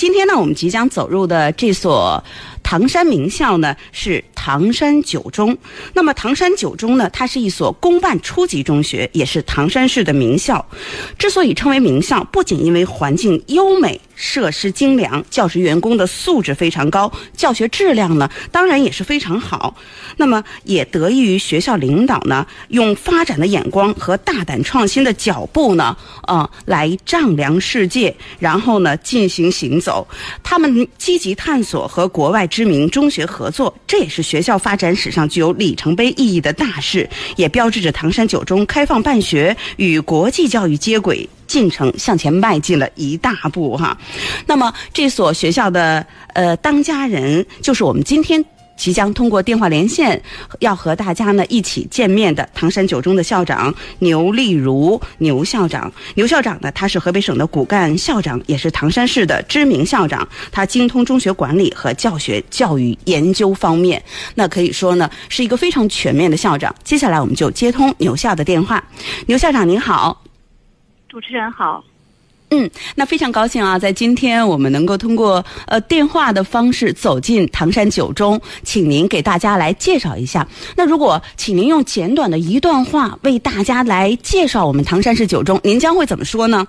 今天呢，我们即将走入的这所唐山名校呢，是唐山九中。那么，唐山九中呢，它是一所公办初级中学，也是唐山市的名校。之所以称为名校，不仅因为环境优美。设施精良，教师员工的素质非常高，教学质量呢，当然也是非常好。那么也得益于学校领导呢，用发展的眼光和大胆创新的脚步呢，啊，来丈量世界，然后呢进行行走。他们积极探索和国外知名中学合作，这也是学校发展史上具有里程碑意义的大事，也标志着唐山九中开放办学与国际教育接轨。进程向前迈进了一大步哈，那么这所学校的呃当家人就是我们今天即将通过电话连线要和大家呢一起见面的唐山九中的校长牛丽如牛校长。牛校长呢，他是河北省的骨干校长，也是唐山市的知名校长。他精通中学管理和教学教育研究方面，那可以说呢是一个非常全面的校长。接下来我们就接通牛校的电话。牛校长您好。主持人好，嗯，那非常高兴啊，在今天我们能够通过呃电话的方式走进唐山九中，请您给大家来介绍一下。那如果请您用简短的一段话为大家来介绍我们唐山市九中，您将会怎么说呢？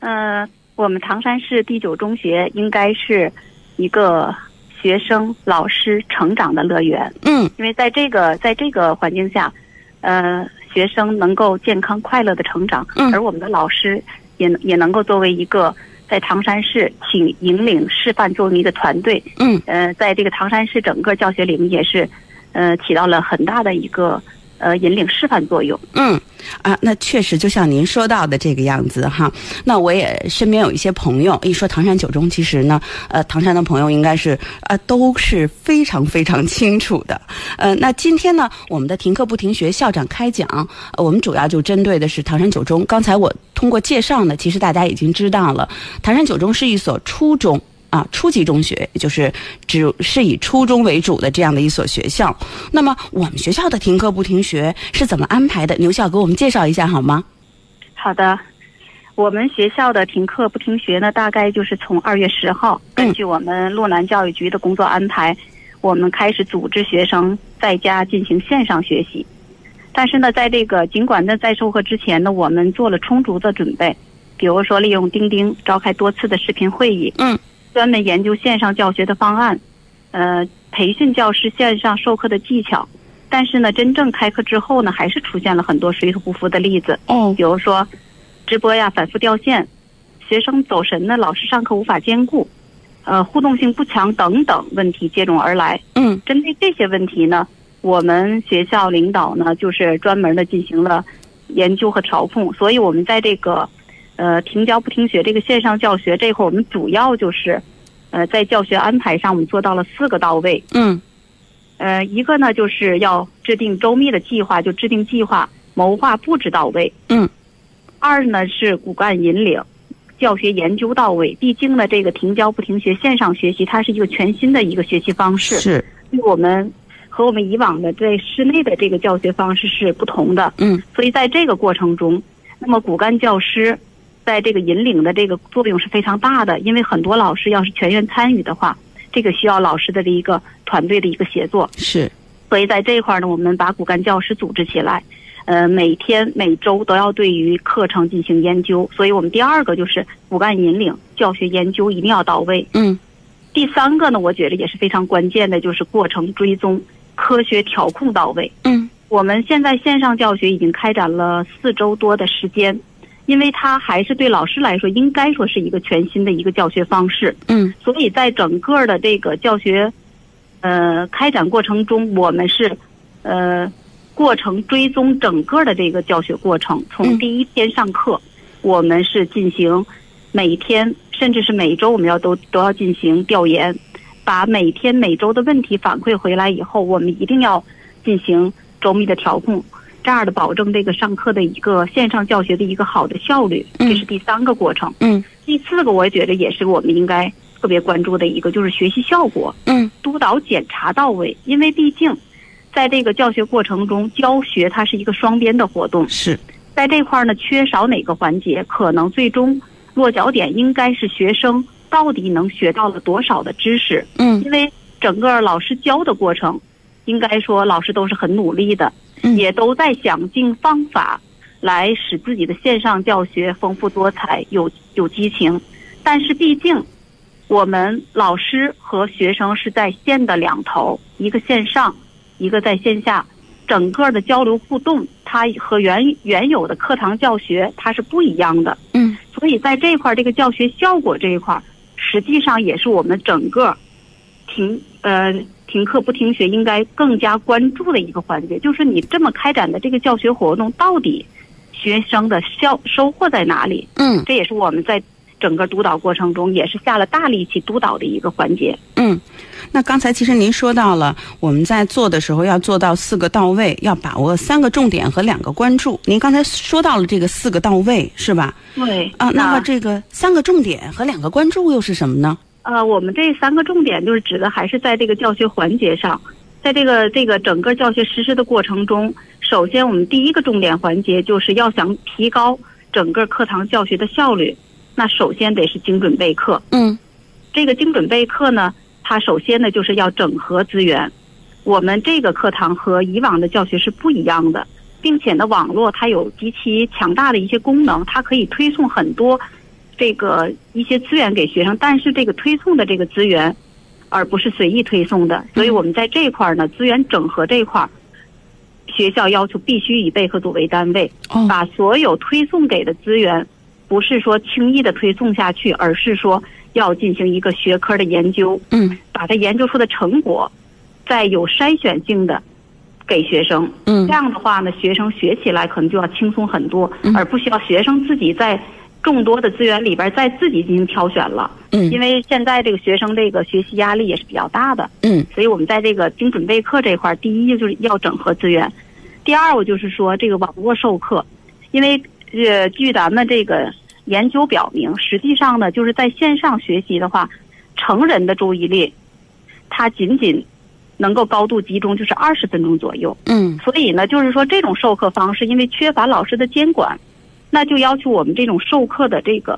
呃，我们唐山市第九中学应该是一个学生、老师成长的乐园。嗯，因为在这个在这个环境下，呃。学生能够健康快乐的成长，而我们的老师也也能够作为一个在唐山市请引领示范作为一个团队，嗯，呃，在这个唐山市整个教学领域也是，呃，起到了很大的一个。呃，引领示范作用。嗯，啊，那确实就像您说到的这个样子哈。那我也身边有一些朋友，一说唐山九中，其实呢，呃，唐山的朋友应该是呃都是非常非常清楚的。呃，那今天呢，我们的停课不停学校长开讲，我们主要就针对的是唐山九中。刚才我通过介绍呢，其实大家已经知道了，唐山九中是一所初中。啊，初级中学就是只是以初中为主的这样的一所学校。那么我们学校的停课不停学是怎么安排的？牛校给我们介绍一下好吗？好的，我们学校的停课不停学呢，大概就是从二月十号，根据我们洛南教育局的工作安排，我们开始组织学生在家进行线上学习。但是呢，在这个尽管呢在授课之前呢，我们做了充足的准备，比如说利用钉钉召开多次的视频会议。嗯。专门研究线上教学的方案，呃，培训教师线上授课的技巧。但是呢，真正开课之后呢，还是出现了很多水土不服的例子。哦，比如说，直播呀反复掉线，学生走神呢，老师上课无法兼顾，呃，互动性不强等等问题接踵而来。嗯，针对这些问题呢，我们学校领导呢，就是专门的进行了研究和调控。所以我们在这个。呃，停教不停学这个线上教学这块，我们主要就是，呃，在教学安排上，我们做到了四个到位。嗯。呃，一个呢，就是要制定周密的计划，就制定计划，谋划布置到位。嗯。二呢是骨干引领，教学研究到位。毕竟呢，这个停教不停学线上学习，它是一个全新的一个学习方式。是。对我们和我们以往的在室内的这个教学方式是不同的。嗯。所以在这个过程中，那么骨干教师。在这个引领的这个作用是非常大的，因为很多老师要是全员参与的话，这个需要老师的这一个团队的一个协作。是，所以在这一块呢，我们把骨干教师组织起来，呃，每天每周都要对于课程进行研究。所以我们第二个就是骨干引领教学研究一定要到位。嗯。第三个呢，我觉得也是非常关键的，就是过程追踪、科学调控到位。嗯。我们现在线上教学已经开展了四周多的时间。因为它还是对老师来说，应该说是一个全新的一个教学方式。嗯，所以在整个的这个教学，呃，开展过程中，我们是，呃，过程追踪整个的这个教学过程，从第一天上课，我们是进行每天甚至是每周，我们要都都要进行调研，把每天每周的问题反馈回来以后，我们一定要进行周密的调控。这样的保证这个上课的一个线上教学的一个好的效率，这是第三个过程。嗯，第四个我觉得也是我们应该特别关注的一个，就是学习效果。嗯，督导检查到位，因为毕竟在这个教学过程中，教学它是一个双边的活动。是，在这块儿呢，缺少哪个环节，可能最终落脚点应该是学生到底能学到了多少的知识。嗯因为整个老师教的过程，应该说老师都是很努力的，嗯也都在想尽方法来使自己的线上教学丰富多彩、有有激情。但是毕竟，我们老师和学生是在线的两头，一个线上，一个在线下，整个的交流互动，它和原原有的课堂教学它是不一样的。嗯所以在这一块儿，这个教学效果这一块儿，实际上也是我们整个停呃停课不停学应该更加关注的一个环节。就是你这么开展的这个教学活动，到底学生的效收获在哪里？嗯这也是我们在整个督导过程中也是下了大力气督导的一个环节。嗯。那刚才其实您说到了，我们在做的时候要做到四个到位，要把握三个重点和两个关注。您刚才说到了这个四个到位，是吧？对啊，那么这个三个重点和两个关注又是什么呢？呃，我们这三个重点就是指的还是在这个教学环节上，在这个这个整个教学实施的过程中，首先我们第一个重点环节就是要想提高整个课堂教学的效率，那首先得是精准备课。嗯这个精准备课呢，它首先呢就是要整合资源。我们这个课堂和以往的教学是不一样的，并且呢，网络它有极其强大的一些功能，它可以推送很多这个一些资源给学生，但是这个推送的这个资源，而不是随意推送的。所以我们在这一块儿呢，资源整合这一块儿，学校要求必须以备课组为单位，哦。把所有推送给的资源，不是说轻易的推送下去，而是说要进行一个学科的研究，嗯。把它研究出的成果，再有筛选性的给学生。嗯。这样的话呢，学生学起来可能就要轻松很多，嗯。而不需要学生自己在众多的资源里边再自己进行挑选了。嗯。因嗯为现在这个学生这个学习压力也是比较大的，嗯。所以我们在这个精准备课这块，第一就是要整合资源，第二我就是说这个网络授课，因为呃，据咱们这个研究表明，实际上呢，就是在线上学习的话，成人的注意力，它仅仅能够高度集中就是二十分钟左右。嗯。所以呢，就是说这种授课方式，因为缺乏老师的监管，那就要求我们这种授课的这个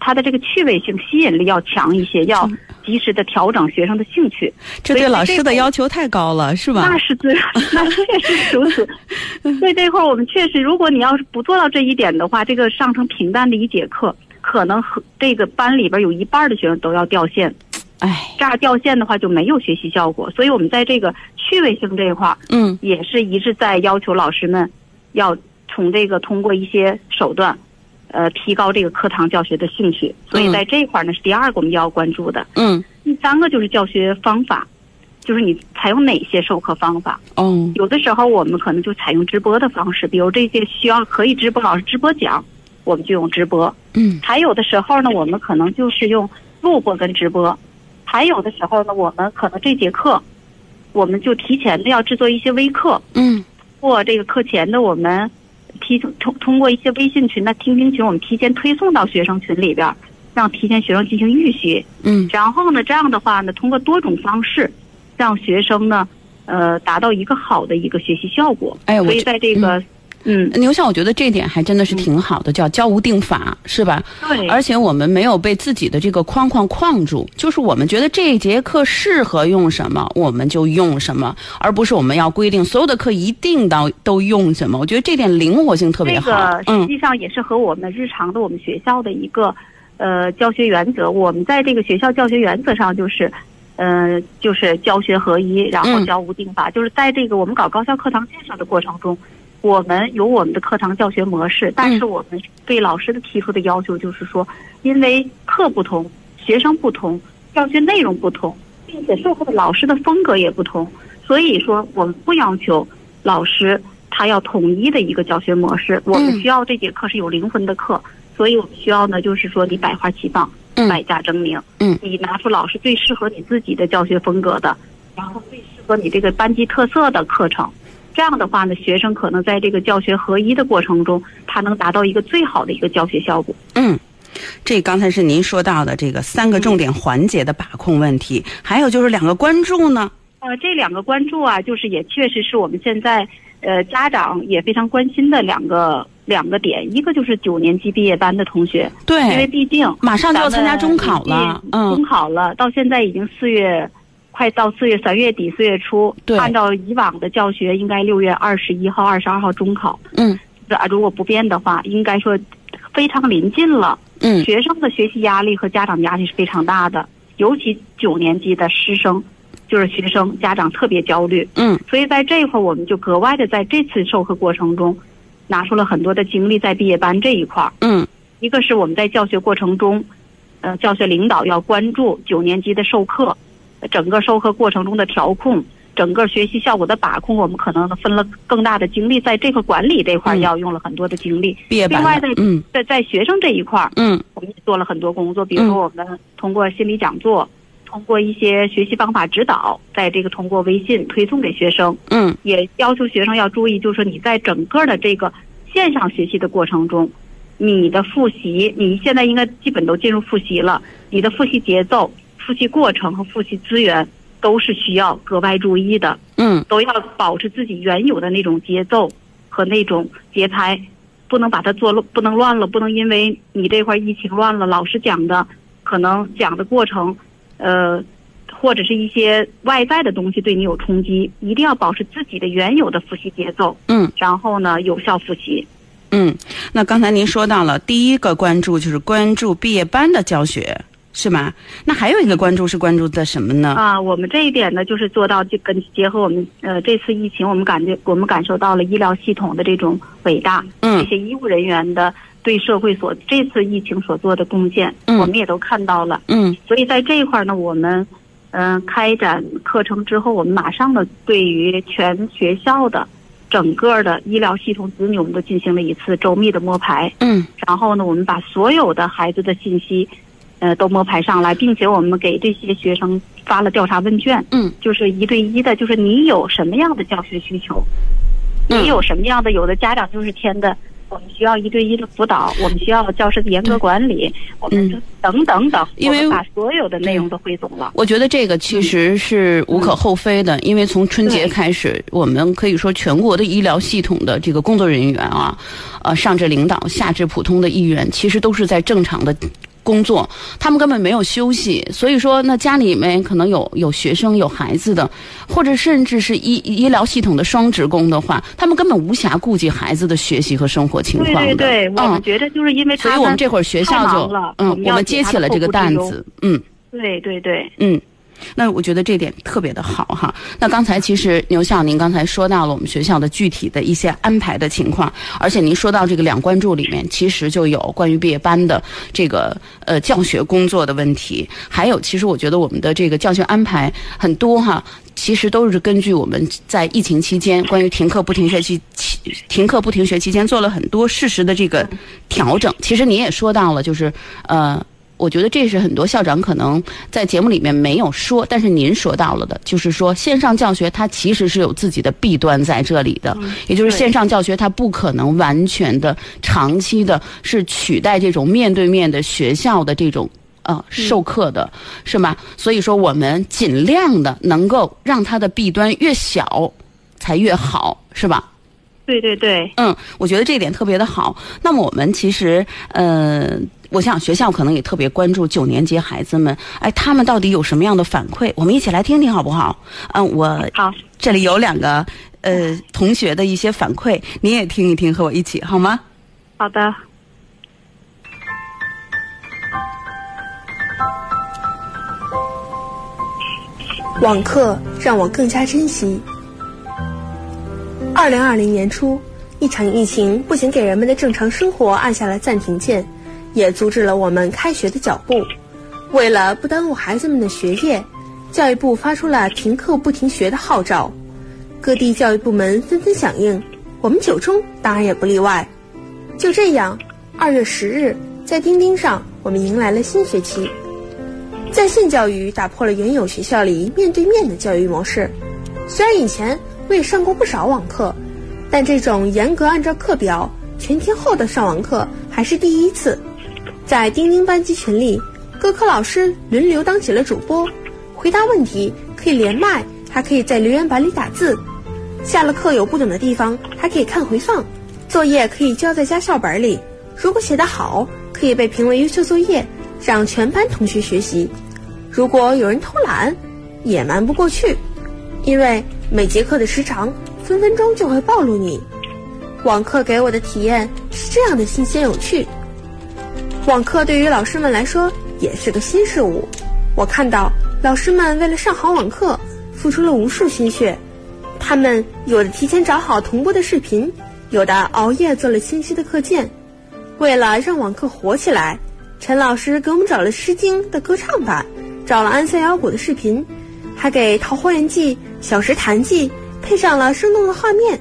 它的这个趣味性、吸引力要强一些，要及时的调整学生的兴趣。这对老师的要求太高了，是吧那？是对，那确实如此。所以这块儿我们确实，如果你要是不做到这一点的话，这个上成平淡的一节课，可能和这个班里边有一半的学生都要掉线。哎，这样掉线的话就没有学习效果。所以我们在这个趣味性这一块儿，嗯也是一直在要求老师们要从这个通过一些手段，呃，提高这个课堂教学的兴趣。所以在这一块儿呢，是第二个我们要关注的。嗯第三个就是教学方法，就是你采用哪些授课方法。哦有的时候我们可能就采用直播的方式，比如这些需要可以直播老师直播讲，我们就用直播；嗯还有的时候呢，我们可能就是用录播跟直播；还有的时候呢，我们可能这节课，我们就提前的要制作一些微课，嗯或这个课前的我们提通通过一些微信群的听听群，我们提前推送到学生群里边儿，让提前学生进行预习。嗯然后呢，这样的话呢，通过多种方式，让学生呢，呃，达到一个好的一个学习效果。所以哎我觉在这个，嗯，牛校，我觉得这点还真的是挺好的，叫教无定法，是吧？对，而且我们没有被自己的这个框框框住，就是我们觉得这一节课适合用什么，我们就用什么，而不是我们要规定所有的课一定到都用什么。我觉得这点灵活性特别好这。个实嗯际上也是和我们日常的我们学校的一个呃教学原则。我们在这个学校教学原则上就是。呃，就是教学合一，然后嗯教无定法。就是在这个我们搞高校课堂建设的过程中，我们有我们的课堂教学模式，但是我们对老师的提出的要求就是说，因为课不同，学生不同，教学内容不同，并且授课的老师的风格也不同，所以说我们不要求老师他要统一的一个教学模式，我们需要这节课是有灵魂的课，所以我们需要呢，就是说你百花齐放，嗯。百家争鸣，嗯。你拿出老师最适合你自己的教学风格的，然后最适合你这个班级特色的课程。这样的话呢，学生可能在这个教学合一的过程中，他能达到一个最好的一个教学效果。嗯，这刚才是您说到的这个三个重点环节的把控问题，还有就是两个关注呢。呃，这两个关注啊，就是也确实是我们现在呃家长也非常关心的两个两个点，一个就是九年级毕业班的同学，对因为，毕竟马上就要参加中考了，中嗯，考了，到现在已经四月，快到四月三月底四月初。按照以往的教学，应该六月二十一号、二十二号中考。嗯啊，如果不变的话，应该说非常临近了。嗯学生的学习压力和家长压力是非常大的，尤其九年级的师生，就是学生家长特别焦虑。嗯所以在这一块儿，我们就格外的在这次授课过程中，拿出了很多的精力在毕业班这一块儿。嗯一个是我们在教学过程中，呃，教学领导要关注九年级的授课，呃整个授课过程中的调控，整个学习效果的把控，我们可能分了更大的精力在这个管理这块要用了很多的精力。另外在，的嗯。在在学生这一块儿，嗯。我们也做了很多工作，比如说我们通过心理讲座，通过一些学习方法指导，在这个通过微信推送给学生，嗯。也要求学生要注意，就是说你在整个的这个线上学习的过程中，你的复习，你现在应该基本都进入复习了，你的复习节奏、复习过程和复习资源都是需要格外注意的，嗯都要保持自己原有的那种节奏和那种节拍，不能把它做乱，不能乱了，不能因为你这块疫情乱了，老师讲的可能讲的过程，呃。或者是一些外在的东西对你有冲击，一定要保持自己的原有的复习节奏，嗯然后呢有效复习。嗯。那刚才您说到了第一个关注就是关注毕业班的教学，是吗？那还有一个关注是关注的什么呢？啊，我们这一点呢，就是做到就跟结合我们呃这次疫情，我们感觉我们感受到了医疗系统的这种伟大，嗯这些医务人员的对社会所这次疫情所做的贡献，嗯我们也都看到了。嗯所以在这一块儿呢，我们嗯、呃开展课程之后，我们马上的对于全学校的整个的医疗系统子女，我们都进行了一次周密的摸排。嗯然后呢，我们把所有的孩子的信息，呃，都摸排上来，并且我们给这些学生发了调查问卷，嗯就是一对一的，就是你有什么样的教学需求，嗯你有什么样的，有的家长就是填的。我们需要一对一的辅导，我们需要教师的严格管理，我们就等等等，因为把所有的内容都汇总了。我觉得这个其实是无可厚非的，因为从春节开始，我们可以说全国的医疗系统的这个工作人员啊，呃，上至领导，下至普通的医员，其实都是在正常的。工作，他们根本没有休息，所以说，那家里面可能有有学生、有孩子的，或者甚至是医医疗系统的双职工的话，他们根本无暇顾及孩子的学习和生活情况对。对对，我们嗯，觉得就是因为他所以我们这会儿学校就嗯，我们接起了这个担子，嗯。对对对，嗯，那我觉得这点特别的好哈。那刚才其实牛校您刚才说到了我们学校的具体的一些安排的情况，而且您说到这个两关注里面，其实就有关于毕业班的这个呃教学工作的问题，还有其实我觉得我们的这个教学安排很多哈。其实都是根据我们在疫情期间关于停课不停学期期停课不停学期间做了很多适时的这个调整。其实你也说到了，就是呃。我觉得这是很多校长可能在节目里面没有说，但是您说到了的，就是说线上教学它其实是有自己的弊端在这里的，也就是线上教学它不可能完全的长期的是取代这种面对面的学校的这种。呃，授课的、是吗？所以说，我们尽量的能够让它的弊端越小，才越好，是吧？对对对，嗯，我觉得这一点特别的好。那么我们其实，呃，我想学校可能也特别关注九年级孩子们，哎，他们到底有什么样的反馈？我们一起来听听好不好？嗯，我好，这里有两个呃同学的一些反馈，你也听一听，和我一起好吗？好的。网课让我更加珍惜。二零二零年初，一场疫情不仅给人们的正常生活按下了暂停键，也阻止了我们开学的脚步。为了不耽误孩子们的学业，教育部发出了停课不停学的号召，各地教育部门纷纷响应，我们九中当然也不例外。就这样，二月十日，在钉钉上，我们迎来了新学期。在线教育打破了原有学校里面对面的教育模式。虽然以前我也上过不少网课，但这种严格按照课表全天候的上网课还是第一次。在钉钉班级群里，各科老师轮流当起了主播，回答问题可以连麦，还可以在留言板里打字。下了课有不懂的地方还可以看回放，作业可以交在家校本里。如果写得好，可以被评为优秀作业，让全班同学学习。如果有人偷懒，也瞒不过去，因为每节课的时长分分钟就会暴露你。网课给我的体验是这样的新鲜有趣。网课对于老师们来说也是个新事物。我看到老师们为了上好网课，付出了无数心血。他们有的提前找好同步的视频，有的熬夜做了清晰的课件。为了让网课火起来，陈老师给我们找了《诗经》的歌唱版，找了安塞腰鼓的视频，还给《桃花源记》《小石潭记》配上了生动的画面。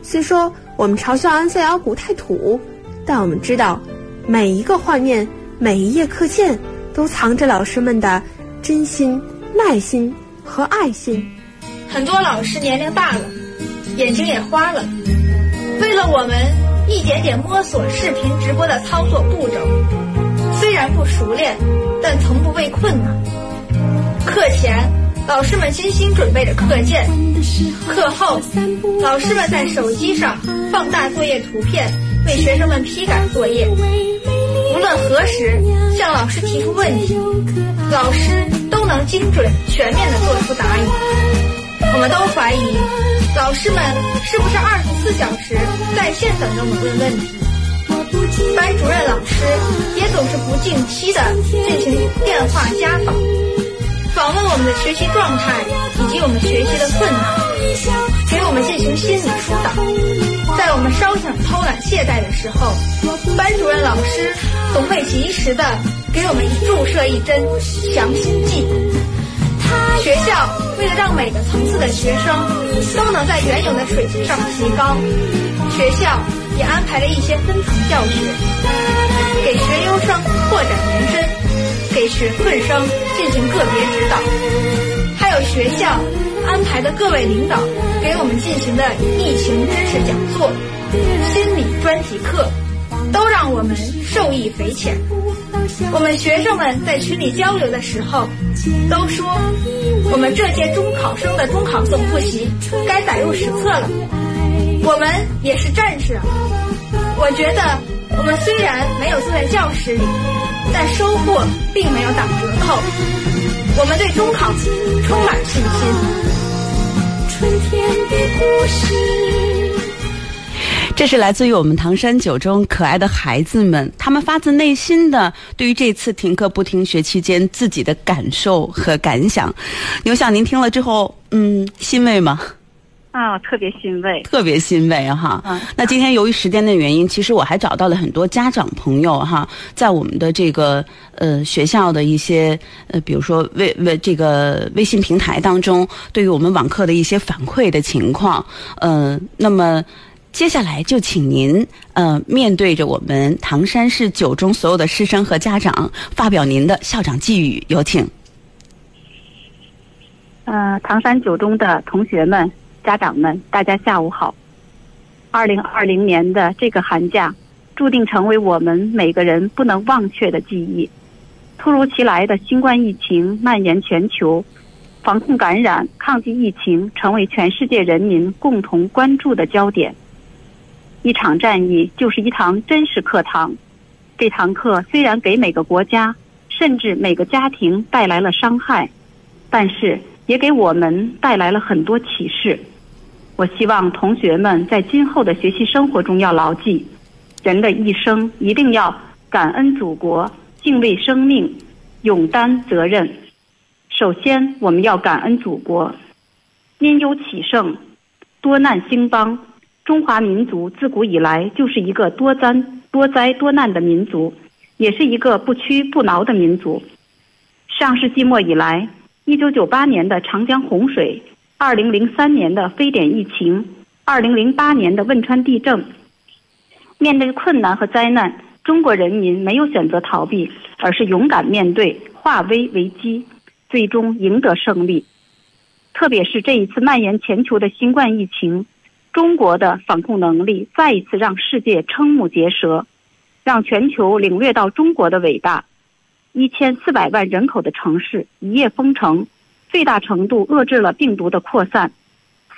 虽说我们嘲笑安塞腰鼓太土，但我们知道，每一个画面、每一页课件，都藏着老师们的真心、耐心和爱心。很多老师年龄大了，眼睛也花了，为了我们一点点摸索视频直播的操作步骤，虽然不熟练，但从不畏困难。课前，老师们精心准备着课件；课后，老师们在手机上放大作业图片，为学生们批改作业。无论何时向老师提出问题，老师都能精准全面地做出答疑。我们都怀疑，老师们是不是二十四小时在线等着我们问问题？班主任老师也总是不定期的进行电话家访，访问我们的学习状态以及我们学习的困难，给我们进行心理疏导。在我们稍想偷懒懈怠的时候，班主任老师总会及时的给我们注射一针强心剂。学校为了让每个层次的学生都能在原有的水平上提高，学校也安排了一些分层教学，给学优生拓展延伸，给学困生进行个别指导，还有学校安排的各位领导给我们进行的疫情知识讲座、心理专题课，都让我们受益匪浅。我们学生们在群里交流的时候，都说我们这届中考生的中考总复习该载入史册了。我们也是战士！我觉得我们虽然没有坐在教室里，但收获并没有打折扣。我们对中考充满信心。春天的故事。这是来自于我们唐山九中可爱的孩子们，他们发自内心的对于这次停课不停学期间自己的感受和感想。牛想，您听了之后，嗯，欣慰吗？啊，特别欣慰，特别欣慰哈。那今天由于时间的原因，其实我还找到了很多家长朋友哈，在我们的这个呃学校的一些呃，比如说微微这个微信平台当中，对于我们网课的一些反馈的情况，嗯，那么。接下来就请您，呃，面对着我们唐山市九中所有的师生和家长，发表您的校长寄语，有请。呃，唐山九中的同学们、家长们，大家下午好。二零二零年的这个寒假，注定成为我们每个人不能忘却的记忆。突如其来的新冠疫情蔓延全球，防控感染、抗击疫情，成为全世界人民共同关注的焦点。一场战役就是一堂真实课堂，这堂课虽然给每个国家甚至每个家庭带来了伤害，但是也给我们带来了很多启示。我希望同学们在今后的学习生活中要牢记：人的一生一定要感恩祖国、敬畏生命、勇担责任。首先，我们要感恩祖国，因忧启盛，多难兴邦。中华民族自古以来就是一个多灾多灾多难的民族，也是一个不屈不挠的民族。上世纪末以来，一九九八年的长江洪水，二零零三年的非典疫情，二零零八年的汶川地震，面对困难和灾难，中国人民没有选择逃避，而是勇敢面对，化危为机，最终赢得胜利。特别是这一次蔓延全球的新冠疫情。中国的防控能力再一次让世界瞠目结舌，让全球领略到中国的伟大。一千四百万人口的城市一夜封城，最大程度遏制了病毒的扩散。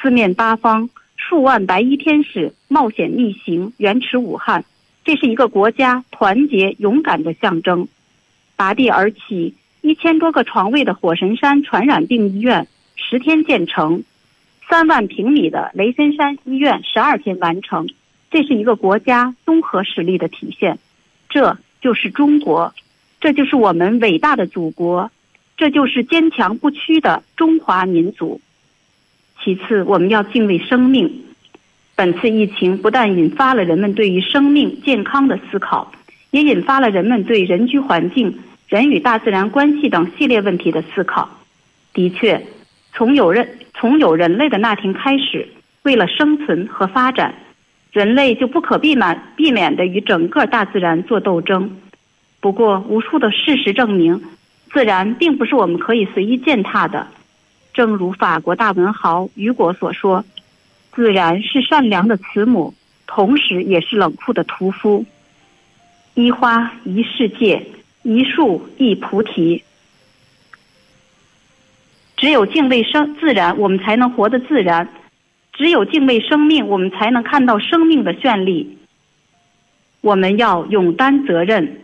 四面八方数万白衣天使冒险逆行，援持武汉。这是一个国家团结勇敢的象征。拔地而起，一千多个床位的火神山传染病医院十天建成，三万平米的雷森山医院十二天完成。这是一个国家综合实力的体现。这就是中国，这就是我们伟大的祖国，这就是坚强不屈的中华民族。其次，我们要敬畏生命。本次疫情不但引发了人们对于生命健康的思考，也引发了人们对人居环境、人与大自然关系等系列问题的思考。的确，从有人从有人类的那天开始，为了生存和发展，人类就不可避免避免的与整个大自然做斗争。不过，无数的事实证明，自然并不是我们可以随意践踏的。正如法国大文豪雨果所说：“自然是善良的慈母，同时也是冷酷的屠夫。”一花一世界，一树一菩提。只有敬畏生自然，我们才能活得自然；只有敬畏生命，我们才能看到生命的绚丽。我们要勇担责任，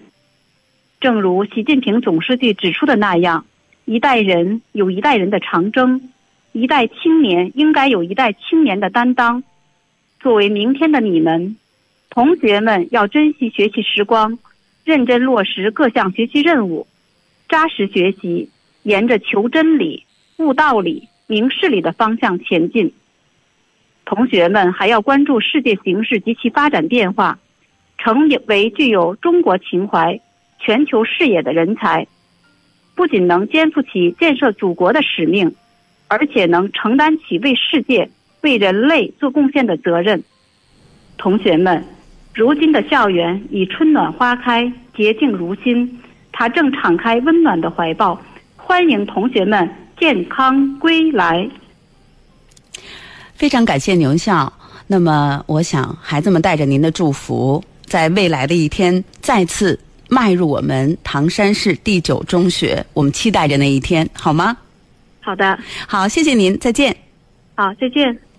正如习近平总书记指出的那样。一代人有一代人的长征，一代青年应该有一代青年的担当。作为明天的你们，同学们要珍惜学习时光，认真落实各项学习任务，扎实学习，沿着求真理、悟道理、明事理的方向前进。同学们还要关注世界形势及其发展变化，成为具有中国情怀、全球视野的人才。不仅能肩负起建设祖国的使命，而且能承担起为世界、为人类做贡献的责任。同学们，如今的校园已春暖花开，洁净如新，它正敞开温暖的怀抱，欢迎同学们健康归来。非常感谢牛校。那么，我想孩子们带着您的祝福，在未来的一天再次。迈入我们唐山市第九中学，我们期待着那一天，好吗？好的，好，谢谢您，再见。好，再见。